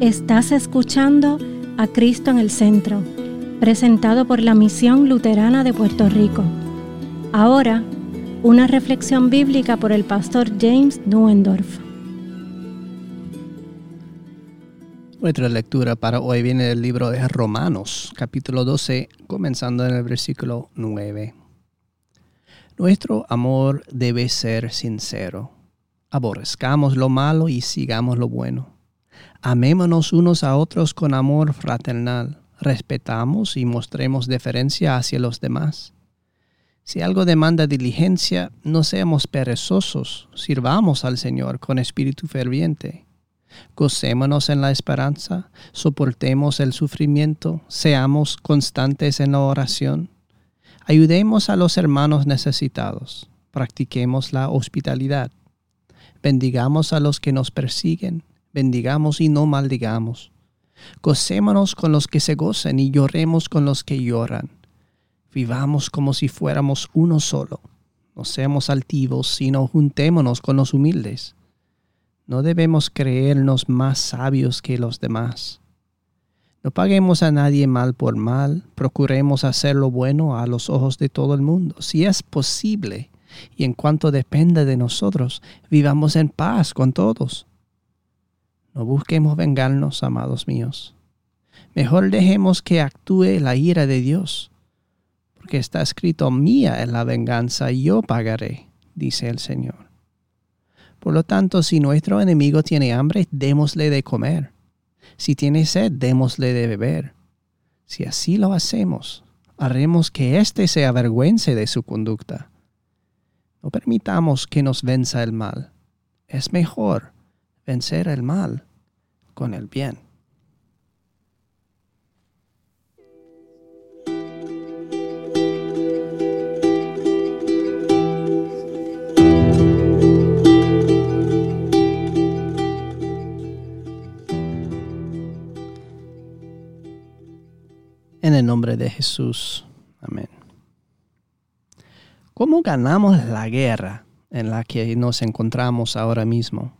Estás escuchando a Cristo en el Centro, presentado por la Misión Luterana de Puerto Rico. Ahora, una reflexión bíblica por el pastor James Nuendorf. Nuestra lectura para hoy viene del libro de Romanos, capítulo 12, comenzando en el versículo 9. Nuestro amor debe ser sincero. Aborrezcamos lo malo y sigamos lo bueno. Amémonos unos a otros con amor fraternal. Respetamos y mostremos deferencia hacia los demás. Si algo demanda diligencia, no seamos perezosos, sirvamos al Señor con espíritu ferviente. Gocémonos en la esperanza, soportemos el sufrimiento, seamos constantes en la oración Ayudemos a los hermanos necesitados. Practiquemos la hospitalidad. Bendigamos a los que nos persiguen. Bendigamos y no maldigamos. Gocémonos con los que se gozan y lloremos con los que lloran. Vivamos como si fuéramos uno solo. No seamos altivos, sino juntémonos con los humildes. No debemos creernos más sabios que los demás no paguemos a nadie mal por mal, procuremos hacer lo bueno a los ojos de todo el mundo. Si es posible, y en cuanto depende de nosotros, vivamos en paz con todos. No busquemos vengarnos, amados míos. Mejor dejemos que actúe la ira de Dios, porque está escrito, mía es la venganza, yo pagaré, dice el Señor. Por lo tanto, si nuestro enemigo tiene hambre, démosle de comer si tiene sed, démosle de beber. Si así lo hacemos, haremos que éste se avergüence de su conducta. No permitamos que nos venza el mal. Es mejor vencer el mal con el bien. En el nombre de Jesús. Amén. ¿Cómo ganamos la guerra en la que nos encontramos ahora mismo?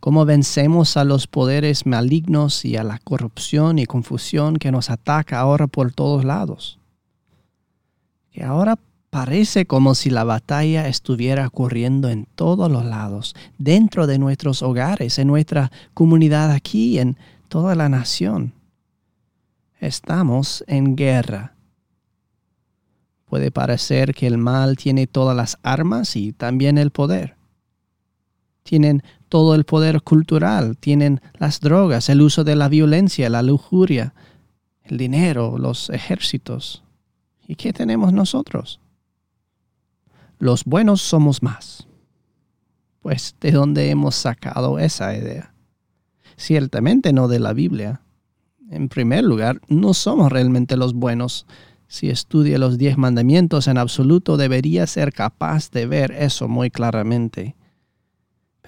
¿Cómo vencemos a los poderes malignos y a la corrupción y confusión que nos ataca ahora por todos lados? Que ahora parece como si la batalla estuviera ocurriendo en todos los lados, dentro de nuestros hogares, en nuestra comunidad aquí, en toda la nación. Estamos en guerra. Puede parecer que el mal tiene todas las armas y también el poder. Tienen todo el poder cultural, tienen las drogas, el uso de la violencia, la lujuria, el dinero, los ejércitos. ¿Y qué tenemos nosotros? Los buenos somos más. Pues, ¿de dónde hemos sacado esa idea? Ciertamente no de la Biblia en primer lugar, no somos realmente los buenos. Si estudia los diez mandamientos en absoluto, debería ser capaz de ver eso muy claramente.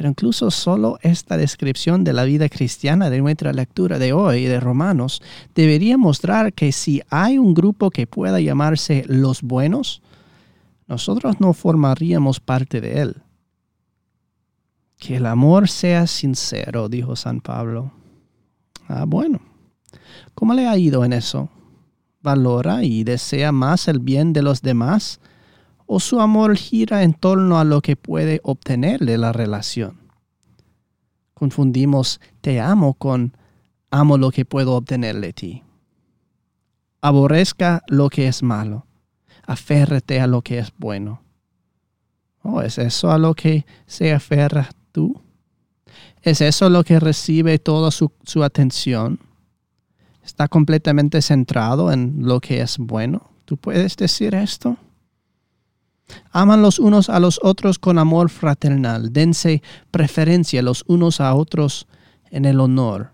Pero incluso solo esta descripción de la vida cristiana de nuestra lectura de hoy de Romanos debería mostrar que si hay un grupo que pueda llamarse los buenos, nosotros no formaríamos parte de él. Que el amor sea sincero, dijo San Pablo. Ah, bueno. ¿Cómo le ha ido en eso? ¿Valora y desea más el bien de los demás? ¿O su amor gira en torno a lo que puede obtener de la relación? Confundimos te amo con amo lo que puedo obtener de ti. Aborrezca lo que es malo. Aférrate a lo que es bueno. ¿Oh, ¿Es eso a lo que se aferra tú? ¿Es eso lo que recibe toda su, su atención? está completamente centrado en lo que es bueno. ¿Tú puedes decir esto? Aman los unos a los otros con amor fraternal. Dense preferencia los unos a otros en el honor.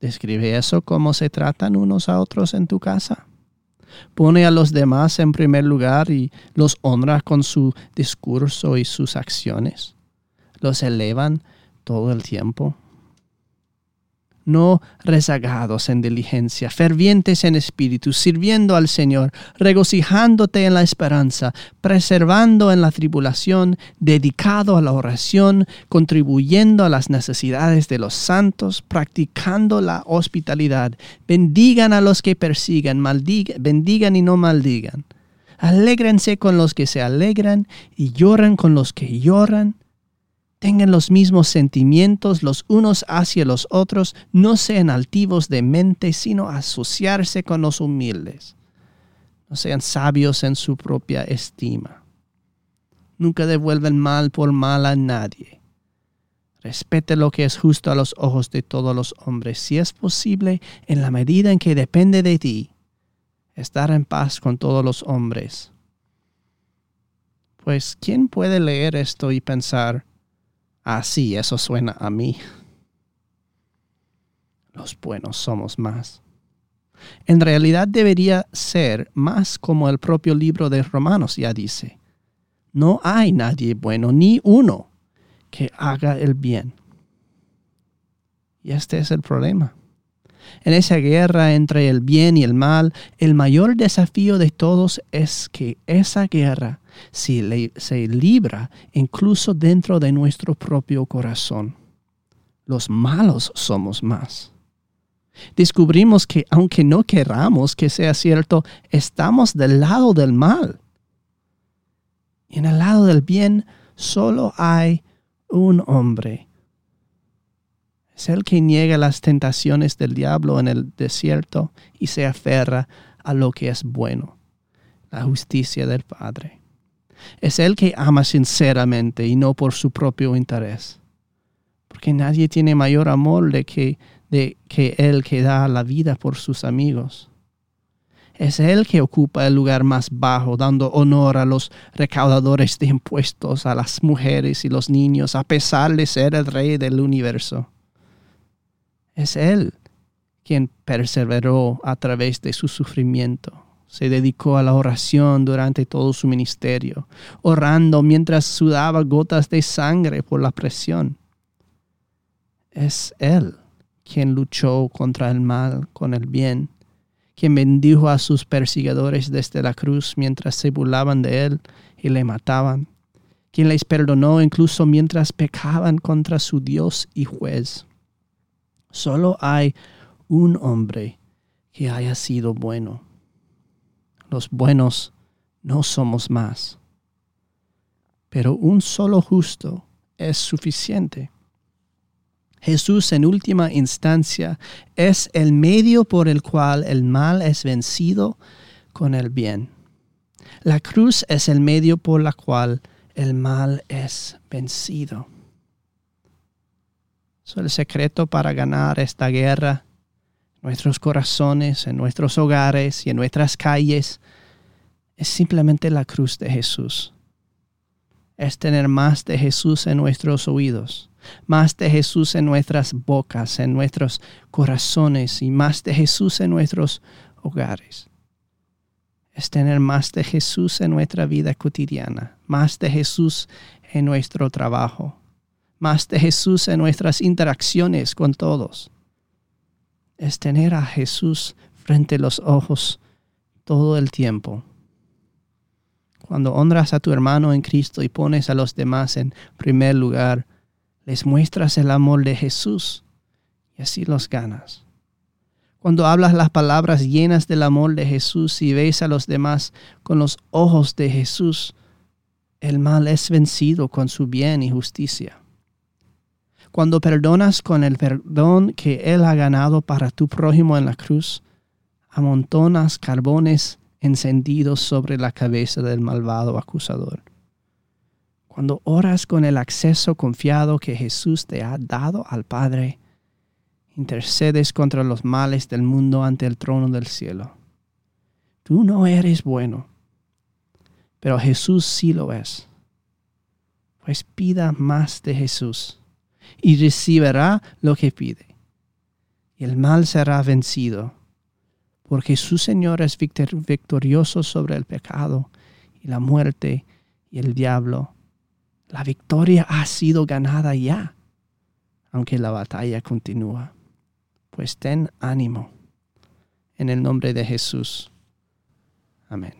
¿Describe eso cómo se tratan unos a otros en tu casa? Pone a los demás en primer lugar y los honra con su discurso y sus acciones. Los elevan todo el tiempo no rezagados en diligencia, fervientes en espíritu, sirviendo al Señor, regocijándote en la esperanza, preservando en la tribulación, dedicado a la oración, contribuyendo a las necesidades de los santos, practicando la hospitalidad. Bendigan a los que persigan, bendigan y no maldigan. Alégrense con los que se alegran y lloran con los que lloran tengan los mismos sentimientos los unos hacia los otros, no sean altivos de mente, sino asociarse con los humildes. No sean sabios en su propia estima. Nunca devuelven mal por mal a nadie. Respete lo que es justo a los ojos de todos los hombres, si es posible, en la medida en que depende de ti, estar en paz con todos los hombres. Pues, ¿quién puede leer esto y pensar, Así, eso suena a mí. Los buenos somos más. En realidad debería ser más como el propio libro de Romanos ya dice. No hay nadie bueno, ni uno, que haga el bien. Y este es el problema. En esa guerra entre el bien y el mal, el mayor desafío de todos es que esa guerra se, se libra incluso dentro de nuestro propio corazón. Los malos somos más. Descubrimos que aunque no queramos que sea cierto, estamos del lado del mal. Y en el lado del bien solo hay un hombre es el que niega las tentaciones del diablo en el desierto y se aferra a lo que es bueno, la justicia del Padre. Es el que ama sinceramente y no por su propio interés. Porque nadie tiene mayor amor de que, de que el que da la vida por sus amigos. Es él que ocupa el lugar más bajo, dando honor a los recaudadores de impuestos, a las mujeres y los niños, a pesar de ser el rey del universo. Es Él quien perseveró a través de su sufrimiento. Se dedicó a la oración durante todo su ministerio, orando mientras sudaba gotas de sangre por la presión. Es Él quien luchó contra el mal con el bien, quien bendijo a sus perseguidores desde la cruz mientras se burlaban de Él y le mataban, quien les perdonó incluso mientras pecaban contra su Dios y juez. Solo hay un hombre que haya sido bueno. Los buenos no somos más. Pero un solo justo es suficiente. Jesús en última instancia es el medio por el cual el mal es vencido con el bien. La cruz es el medio por la cual el mal es vencido el secreto para ganar esta guerra nuestros corazones, en nuestros hogares y en nuestras calles es simplemente la cruz de Jesús. Es tener más de Jesús en nuestros oídos, más de Jesús en nuestras bocas, en nuestros corazones y más de Jesús en nuestros hogares. Es tener más de Jesús en nuestra vida cotidiana, más de Jesús en nuestro trabajo, más de Jesús en nuestras interacciones con todos. Es tener a Jesús frente a los ojos todo el tiempo. Cuando honras a tu hermano en Cristo y pones a los demás en primer lugar, les muestras el amor de Jesús y así los ganas. Cuando hablas las palabras llenas del amor de Jesús y ves a los demás con los ojos de Jesús, el mal es vencido con su bien y justicia. Cuando perdonas con el perdón que Él ha ganado para tu prójimo en la cruz, amontonas carbones encendidos sobre la cabeza del malvado acusador. Cuando oras con el acceso confiado que Jesús te ha dado al Padre, intercedes contra los males del mundo ante el trono del cielo. Tú no eres bueno, pero Jesús sí lo es. Pues pida más de Jesús y recibirá lo que pide. Y el mal será vencido, porque su Señor es victorioso sobre el pecado y la muerte y el diablo. La victoria ha sido ganada ya, aunque la batalla continúa. Pues ten ánimo. En el nombre de Jesús. Amén.